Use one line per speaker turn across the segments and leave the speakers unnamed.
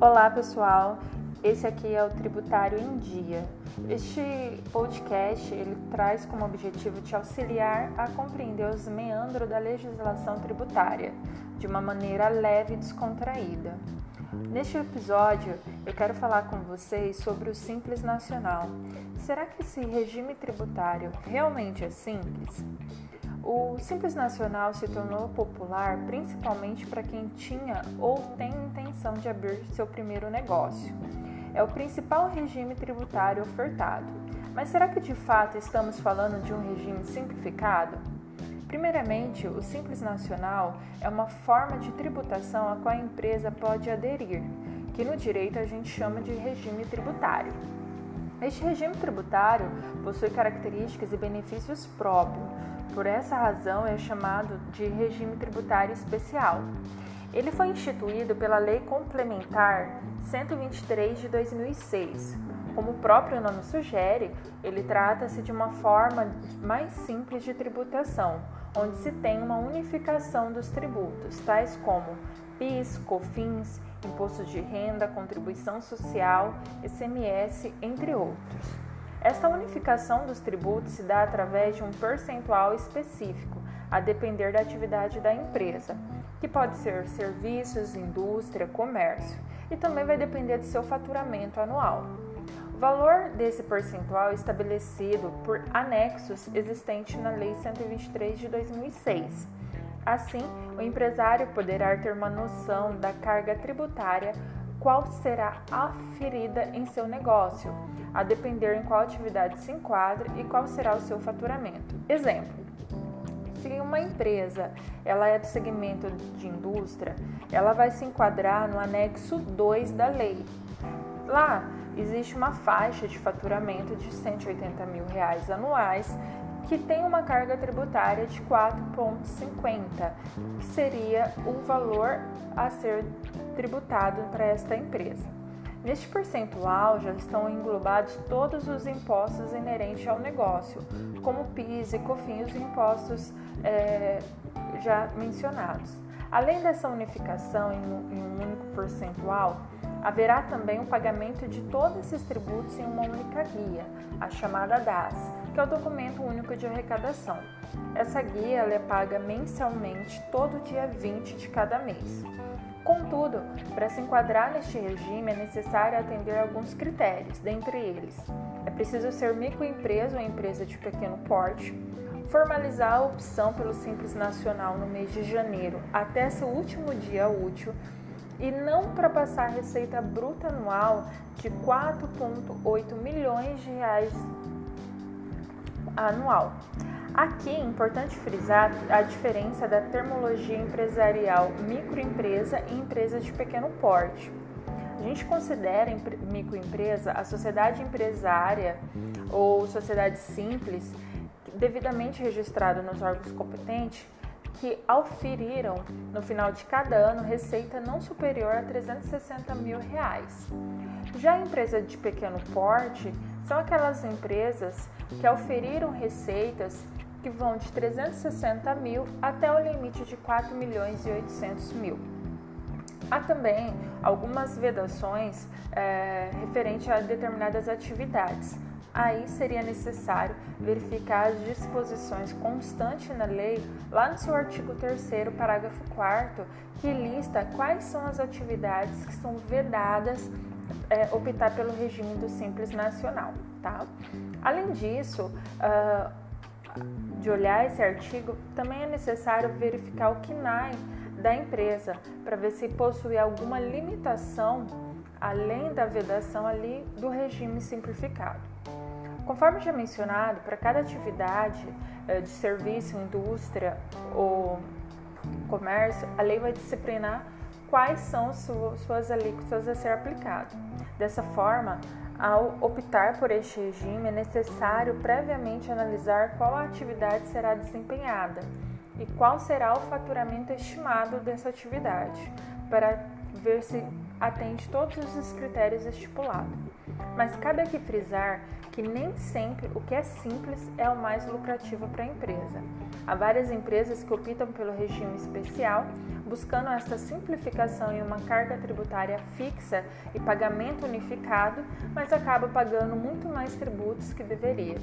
Olá pessoal, esse aqui é o Tributário em Dia. Este podcast ele traz como objetivo te auxiliar a compreender os meandros da legislação tributária de uma maneira leve e descontraída. Neste episódio, eu quero falar com vocês sobre o Simples Nacional. Será que esse regime tributário realmente é simples? O Simples Nacional se tornou popular principalmente para quem tinha ou tem intenção de abrir seu primeiro negócio. É o principal regime tributário ofertado. Mas será que de fato estamos falando de um regime simplificado? Primeiramente, o Simples Nacional é uma forma de tributação a qual a empresa pode aderir, que no direito a gente chama de regime tributário. Este regime tributário possui características e benefícios próprios, por essa razão é chamado de regime tributário especial. Ele foi instituído pela Lei Complementar 123 de 2006. Como o próprio nome sugere, ele trata-se de uma forma mais simples de tributação, onde se tem uma unificação dos tributos, tais como PIS, COFINS, imposto de renda, contribuição social, ICMS, entre outros. Esta unificação dos tributos se dá através de um percentual específico, a depender da atividade da empresa, que pode ser serviços, indústria, comércio, e também vai depender do seu faturamento anual. O valor desse percentual é estabelecido por anexos existentes na Lei 123 de 2006. Assim, o empresário poderá ter uma noção da carga tributária qual será aferida em seu negócio, a depender em qual atividade se enquadra e qual será o seu faturamento. Exemplo: se uma empresa ela é do segmento de indústria, ela vai se enquadrar no anexo 2 da lei. Lá existe uma faixa de faturamento de 180 mil reais anuais que tem uma carga tributária de 4,50, que seria o valor a ser tributado para esta empresa. Neste percentual já estão englobados todos os impostos inerentes ao negócio, como PIS e COFINS, os impostos é, já mencionados. Além dessa unificação em um único percentual, haverá também o pagamento de todos esses tributos em uma única guia, a chamada DAS, que é o Documento Único de Arrecadação. Essa guia é paga mensalmente todo dia 20 de cada mês. Contudo, para se enquadrar neste regime é necessário atender alguns critérios, dentre eles: é preciso ser microempresa ou empresa de pequeno porte, formalizar a opção pelo Simples Nacional no mês de janeiro até seu último dia útil e não ultrapassar a receita bruta anual de 4,8 milhões de reais anual. Aqui é importante frisar a diferença da termologia empresarial microempresa e empresa de pequeno porte. A gente considera microempresa a sociedade empresária ou sociedade simples devidamente registrada nos órgãos competentes que auferiram no final de cada ano receita não superior a 360 mil reais. Já a empresa de pequeno porte são aquelas empresas que auferiram receitas que vão de 360 mil até o limite de 4 milhões e 800 mil. Há também algumas vedações é, referente a determinadas atividades. Aí seria necessário verificar as disposições constantes na lei, lá no seu artigo 3, parágrafo 4, que lista quais são as atividades que são vedadas é, optar pelo regime do Simples Nacional. Tá? Além disso, uh, de olhar esse artigo, também é necessário verificar o KNAI da empresa para ver se possui alguma limitação além da vedação ali do regime simplificado. Conforme já mencionado, para cada atividade eh, de serviço, indústria ou comércio, a lei vai disciplinar quais são suas alíquotas a ser aplicado. Dessa forma, ao optar por este regime, é necessário previamente analisar qual atividade será desempenhada e qual será o faturamento estimado dessa atividade, para ver se atende todos os critérios estipulados. Mas cabe aqui frisar que nem sempre o que é simples é o mais lucrativo para a empresa. Há várias empresas que optam pelo regime especial, buscando esta simplificação em uma carga tributária fixa e pagamento unificado, mas acaba pagando muito mais tributos que deveria.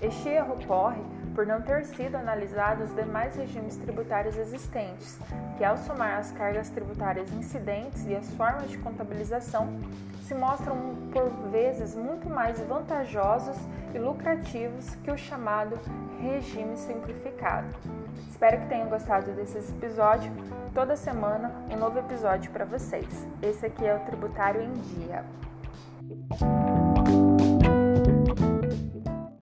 Este erro ocorre por não ter sido analisados os demais regimes tributários existentes, que ao somar as cargas tributárias incidentes e as formas de contabilização, se mostram por vezes muito mais vantajosos e lucrativos que o chamado regime simplificado. Espero que tenham gostado desse episódio. Toda semana um novo episódio para vocês. Esse aqui é o Tributário em Dia.